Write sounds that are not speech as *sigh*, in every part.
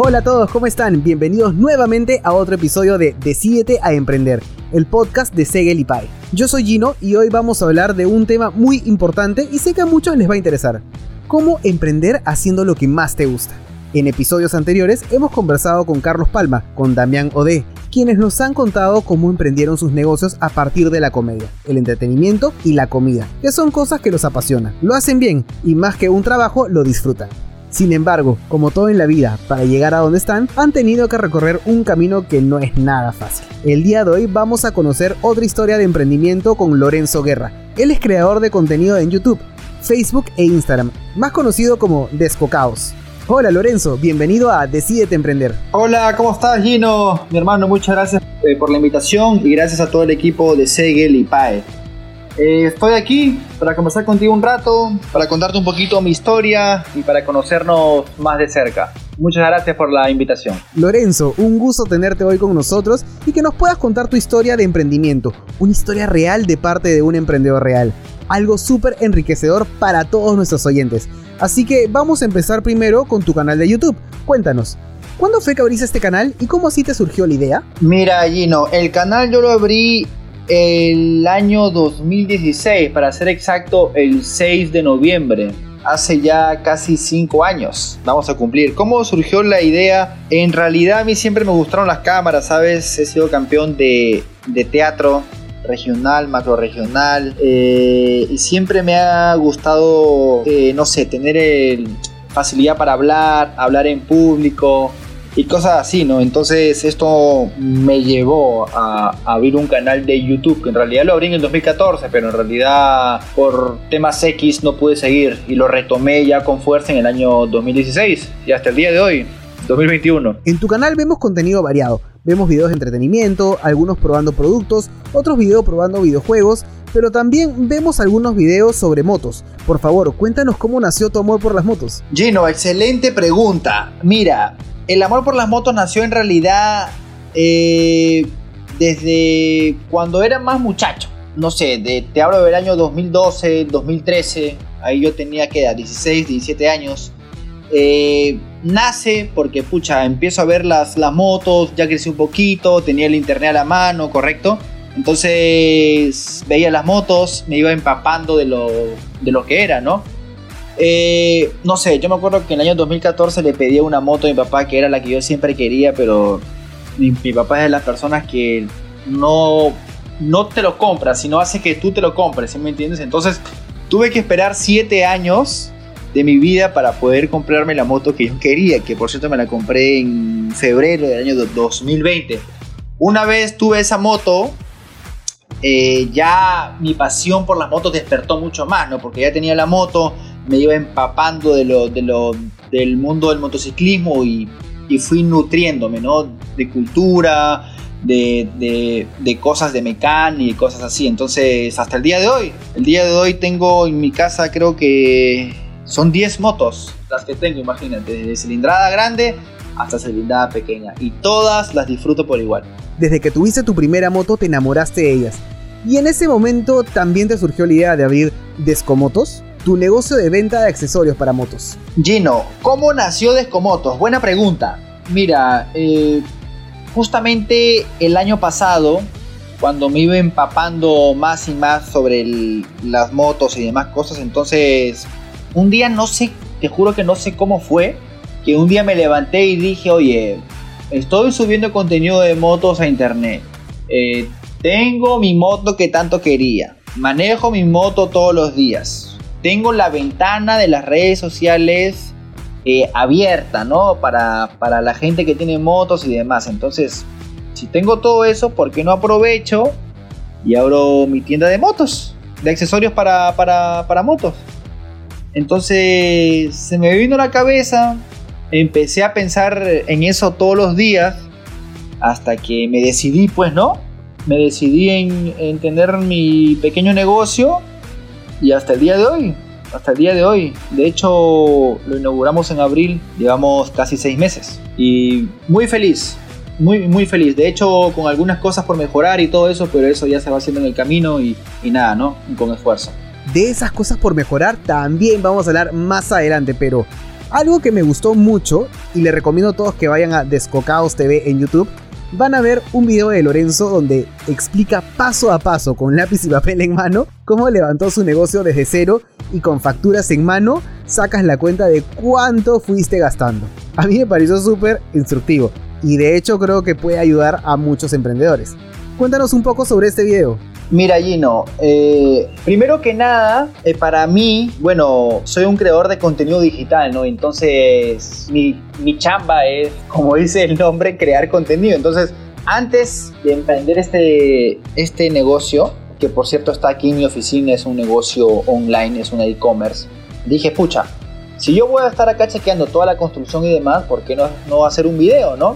Hola a todos, ¿cómo están? Bienvenidos nuevamente a otro episodio de Decídete a Emprender, el podcast de Segel y Pai. Yo soy Gino y hoy vamos a hablar de un tema muy importante y sé que a muchos les va a interesar. ¿Cómo emprender haciendo lo que más te gusta? En episodios anteriores hemos conversado con Carlos Palma, con Damián Ode, quienes nos han contado cómo emprendieron sus negocios a partir de la comedia, el entretenimiento y la comida, que son cosas que los apasionan. Lo hacen bien y más que un trabajo lo disfrutan. Sin embargo, como todo en la vida, para llegar a donde están, han tenido que recorrer un camino que no es nada fácil. El día de hoy vamos a conocer otra historia de emprendimiento con Lorenzo Guerra. Él es creador de contenido en YouTube, Facebook e Instagram, más conocido como Descocaos. Hola Lorenzo, bienvenido a Decídete Emprender. Hola, ¿cómo estás Gino? Mi hermano, muchas gracias eh, por la invitación y gracias a todo el equipo de Segel y PAE. Eh, estoy aquí para conversar contigo un rato, para contarte un poquito mi historia y para conocernos más de cerca. Muchas gracias por la invitación. Lorenzo, un gusto tenerte hoy con nosotros y que nos puedas contar tu historia de emprendimiento, una historia real de parte de un emprendedor real. Algo súper enriquecedor para todos nuestros oyentes. Así que vamos a empezar primero con tu canal de YouTube. Cuéntanos, ¿cuándo fue que abriste este canal y cómo así te surgió la idea? Mira, Gino, el canal yo lo abrí el año 2016, para ser exacto, el 6 de noviembre. Hace ya casi 5 años vamos a cumplir. ¿Cómo surgió la idea? En realidad a mí siempre me gustaron las cámaras, ¿sabes? He sido campeón de, de teatro regional, macro regional eh, y siempre me ha gustado, eh, no sé, tener facilidad para hablar, hablar en público, y cosas así, ¿no? Entonces esto me llevó a, abrir un canal de YouTube, que en realidad lo abrí en el 2014, pero en realidad por temas X no pude seguir y lo retomé ya con fuerza en el año 2016 y hasta el día de hoy. 2021. En tu canal vemos contenido variado. Vemos videos de entretenimiento, algunos probando productos, otros videos probando videojuegos, pero también vemos algunos videos sobre motos. Por favor, cuéntanos cómo nació tu amor por las motos. Gino, excelente pregunta. Mira, el amor por las motos nació en realidad eh, desde cuando era más muchacho. No sé, te hablo del año 2012, 2013. Ahí yo tenía que 16, 17 años. Eh, nace porque, pucha, empiezo a ver las, las motos, ya crecí un poquito, tenía el internet a la mano, correcto. Entonces veía las motos, me iba empapando de lo, de lo que era, ¿no? Eh, no sé, yo me acuerdo que en el año 2014 le pedí una moto a mi papá que era la que yo siempre quería, pero mi, papá es de las personas que no, no te lo compra, sino hace que tú te lo compres, ¿sí me entiendes? Entonces tuve que esperar 7 años de mi vida para poder comprarme la moto que yo quería, que por cierto me la compré en febrero del año 2020. Una vez tuve esa moto, eh, ya mi pasión por las motos despertó mucho más, ¿no? Porque ya tenía la moto, me iba empapando de lo, de lo, del mundo del motociclismo y, y fui nutriéndome, ¿no? De cultura, de, de, de, cosas de mecánica y cosas así. Entonces, hasta el día de hoy, el día de hoy tengo en mi casa creo que son 10 motos las que tengo, imagínate, desde cilindrada grande hasta cilindrada pequeña. Y todas las disfruto por igual. Desde que tuviste tu primera moto te enamoraste de ellas. Y en ese momento también te surgió la idea de abrir Descomotos tu negocio de venta de accesorios para motos. Gino, ¿cómo nació Descomotos? Buena pregunta. Mira, eh, justamente el año pasado, cuando me iba empapando más y más sobre las motos y demás cosas, entonces un día no sé, te juro que no sé cómo fue, que un día me levanté y dije, oye, estoy subiendo contenido de motos a internet. Eh, tengo mi moto que tanto quería. Manejo mi moto todos los días tengo la ventana de las redes sociales eh, abierta, ¿no? Para, para la gente que tiene motos y demás. Entonces, si tengo todo eso, ¿por qué no aprovecho y abro mi tienda de motos? De accesorios para, para, para motos. Entonces, se me vino a la cabeza. Empecé a pensar en eso todos los días. Hasta que me decidí, pues, ¿no? Me decidí en, en tener mi pequeño negocio y hasta el día de hoy, hasta el día de hoy. De hecho, lo inauguramos en abril, llevamos casi seis meses. Y muy feliz, muy, muy feliz. De hecho, con algunas cosas por mejorar y todo eso, pero eso ya se va haciendo en el camino y, y nada, ¿no? Con esfuerzo. De esas cosas por mejorar también vamos a hablar más adelante, pero Algo que me gustó mucho y le recomiendo a todos que vayan a Descocados TV en YouTube, van a ver un video de Lorenzo donde explica paso a paso con lápiz y papel en mano cómo levantó su negocio desde cero y con facturas en mano sacas la cuenta de cuánto fuiste gastando. A mí me pareció súper instructivo y de hecho creo que puede ayudar a muchos emprendedores. Cuéntanos un poco sobre este video. Mira, Gino, eh, primero que nada, eh, para mí, bueno, soy un creador de contenido digital, ¿no? Entonces, mi, mi chamba es, *laughs* como dice el nombre, crear contenido. Entonces, antes de emprender este, este negocio, que por cierto está aquí en mi oficina, es un negocio online, es un e-commerce, dije, pucha, si yo voy a estar acá chequeando toda la construcción y demás, ¿por qué no, no hacer un video, no?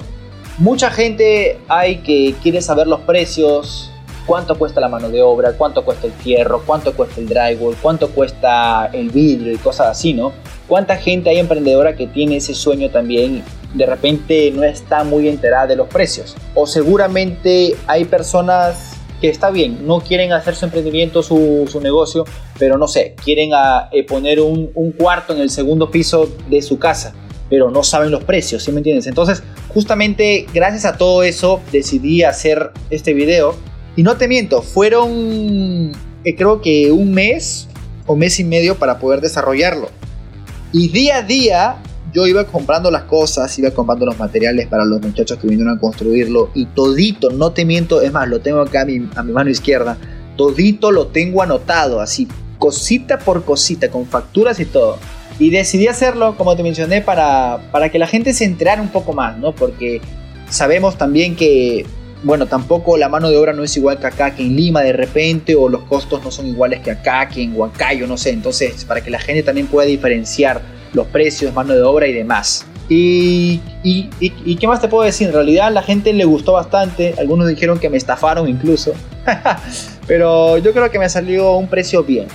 Mucha gente hay que quiere saber los precios, cuánto cuesta la mano de obra, cuánto cuesta el fierro, cuánto cuesta el drywall, cuánto cuesta el vidrio y cosas así, ¿no? ¿Cuánta gente hay emprendedora que tiene ese sueño también de repente no está muy enterada de los precios? O seguramente hay personas que está bien, no quieren hacer su emprendimiento, su, su negocio, pero no sé, quieren ah, eh, poner un, un cuarto en el segundo piso de su casa pero no saben los precios, ¿sí me entiendes? Entonces, justamente gracias a todo eso decidí hacer este video y no te miento, fueron eh, creo que un mes o mes y medio para poder desarrollarlo. Y día a día yo iba comprando las cosas, iba comprando los materiales para los muchachos que vinieron a construirlo y todito, no te miento, es más, lo tengo acá a mi, a mi mano izquierda, todito lo tengo anotado, así, cosita por cosita, con facturas y todo. Y decidí hacerlo, como te mencioné, para, para que la gente se enterara un poco más, ¿no? Porque sabemos también que bueno, tampoco la mano de obra no es igual que acá, que en Lima de repente, o los costos no son iguales que acá, que en Huancayo, no sé. Entonces, para que la gente también pueda diferenciar los precios, mano de obra y demás. Y, y, y, qué más te puedo decir? En realidad a la gente le gustó bastante. Algunos dijeron que me estafaron incluso. *laughs* Pero yo creo que me salió un precio bien.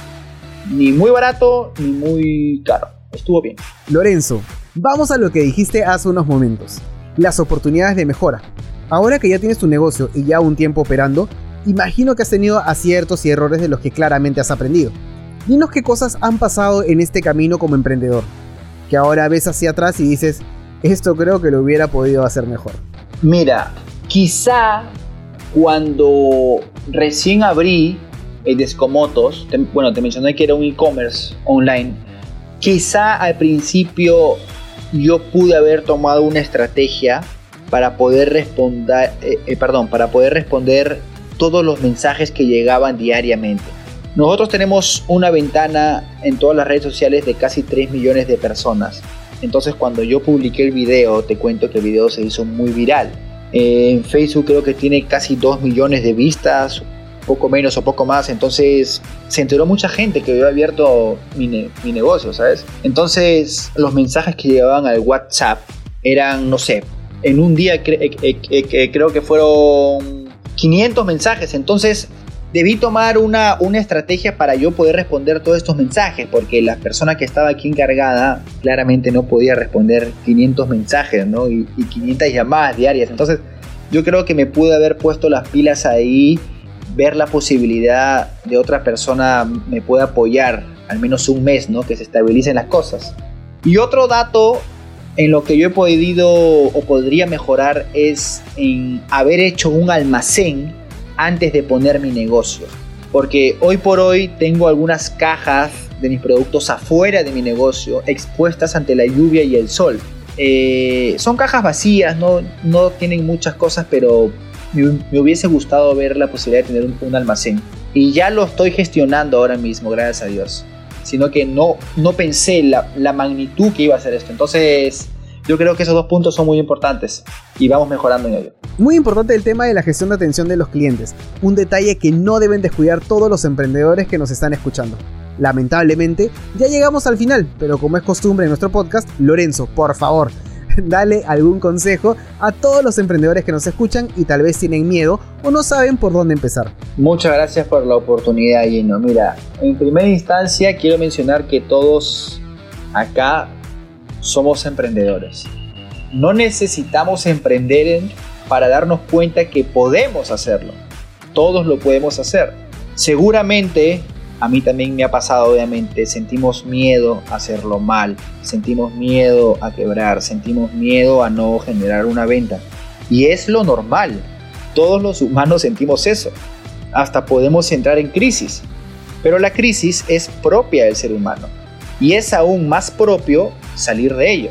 Ni muy barato ni muy caro. Estuvo bien. Lorenzo, vamos a lo que dijiste hace unos momentos. Las oportunidades de mejora. Ahora que ya tienes tu negocio y ya un tiempo operando, imagino que has tenido aciertos y errores de los que claramente has aprendido. Dinos qué cosas han pasado en este camino como emprendedor, que ahora ves hacia atrás y dices, esto creo que lo hubiera podido hacer mejor. Mira, quizá cuando recién abrí el Descomotos, bueno, te mencioné que era un e-commerce online, quizá al principio yo pude haber tomado una estrategia para poder responder, eh, eh, perdón, para poder responder todos los mensajes que llegaban diariamente. Nosotros tenemos una ventana en todas las redes sociales de casi 3 millones de personas. Entonces cuando yo publiqué el video, te cuento que el video se hizo muy viral. en Facebook creo que tiene casi 2 millones de vistas, poco menos o poco más. Entonces se enteró mucha gente que había abierto mi, mi negocio, ¿sabes? Entonces los mensajes que llegaban al WhatsApp eran, no sé, en un día eh, eh, eh, creo que fueron 500 mensajes. Entonces debí tomar una, una estrategia para yo poder responder todos estos mensajes, porque la persona que estaba aquí encargada claramente no podía responder 500 mensajes ¿no? y, y 500 llamadas diarias. Entonces yo creo que me pude haber puesto las pilas ahí, ver la posibilidad de otra persona me pueda apoyar al menos un mes, ¿no? que se estabilicen las cosas. Y otro dato en lo que yo he podido o podría mejorar es en haber hecho un almacén antes de poner mi negocio. Porque hoy por hoy tengo algunas cajas de mis productos afuera de mi negocio, expuestas ante la lluvia y el sol. Eh, son cajas vacías, no, no tienen muchas cosas, pero me, hubiese gustado ver la posibilidad de tener un, almacén. Y ya lo estoy gestionando ahora mismo, gracias a Dios sino que no, no pensé la, la magnitud que iba a ser esto. Entonces, yo creo que esos dos puntos son muy importantes y vamos mejorando en ello. Muy importante el tema de la gestión de atención de los clientes, un detalle que no deben descuidar todos los emprendedores que nos están escuchando. Lamentablemente, ya llegamos al final, pero como es costumbre en nuestro podcast, Lorenzo, por favor, *laughs* dale algún consejo a todos los emprendedores que nos escuchan y tal vez tienen miedo o no saben por dónde empezar. Muchas gracias por la oportunidad, Gino. Mira, en primera instancia quiero mencionar que todos acá somos emprendedores. No necesitamos emprender para darnos cuenta que podemos hacerlo. Todos lo podemos hacer. Seguramente A mí también me ha pasado, obviamente, sentimos miedo a hacerlo mal, sentimos miedo a quebrar, sentimos miedo a no generar una venta. Y es lo normal, todos los humanos sentimos eso. Hasta podemos entrar en crisis. Pero la crisis es propia del ser humano. Y es aún más propio salir de ello.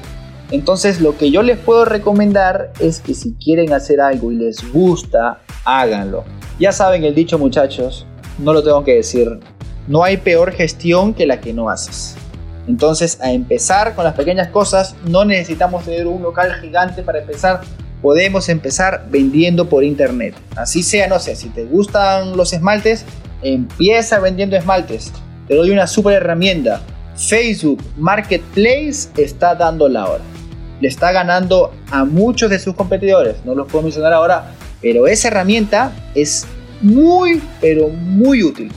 Entonces lo que yo les puedo recomendar es que si quieren hacer algo y les gusta, háganlo. Ya saben el dicho muchachos, no lo tengo que decir, no hay peor gestión que la que no haces. Entonces a empezar con las pequeñas cosas, no necesitamos tener un local gigante para empezar, podemos empezar vendiendo por internet. Así sea, no sé, si te gustan los esmaltes, empieza vendiendo esmaltes. Te doy una super herramienta. Facebook Marketplace está dando la hora le está ganando a muchos de sus competidores. No los puedo mencionar ahora, pero esa herramienta es muy, pero muy útil.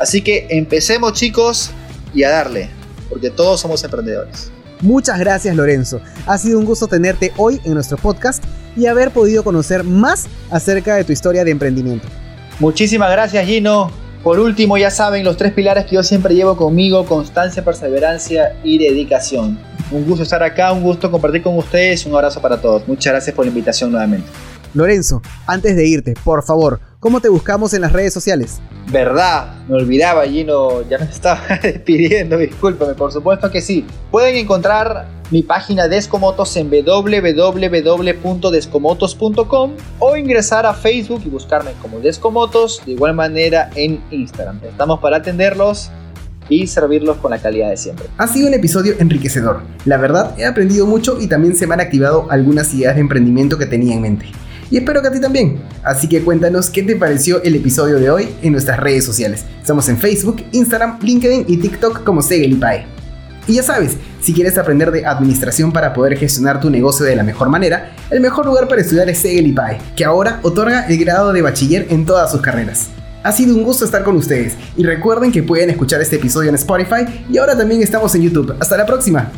Así que empecemos chicos y a darle, porque todos somos emprendedores. Muchas gracias Lorenzo. Ha sido un gusto tenerte hoy en nuestro podcast y haber podido conocer más acerca de tu historia de emprendimiento. Muchísimas gracias Gino. Por último, ya saben los tres pilares que yo siempre llevo conmigo, constancia, perseverancia y dedicación. Un gusto estar acá, un gusto compartir con ustedes, un abrazo para todos. Muchas gracias por la invitación nuevamente. Lorenzo, antes de irte, por favor, ¿cómo te buscamos en las redes sociales? Verdad, me olvidaba, Gino, ya me *laughs* estaba despidiendo, discúlpame, por supuesto que sí. Pueden encontrar mi página Descomotos en www.descomotos.com o ingresar a Facebook y buscarme como Descomotos, de igual manera en Instagram. Estamos para atenderlos y servirlos con la calidad de siempre. Ha sido un episodio enriquecedor. La verdad, he aprendido mucho y también se me han activado algunas ideas de emprendimiento que tenía en mente. Y espero que a ti también. Así que cuéntanos qué te pareció el episodio de hoy en nuestras redes sociales. Estamos en Facebook, Instagram, LinkedIn y TikTok como Segelipae. Y ya sabes, si quieres aprender de administración para poder gestionar tu negocio de la mejor manera, el mejor lugar para estudiar es Segelipae, que ahora otorga el grado de bachiller en todas sus carreras. Ha sido un gusto estar con ustedes y recuerden que pueden escuchar este episodio en Spotify y ahora también estamos en YouTube. Hasta la próxima.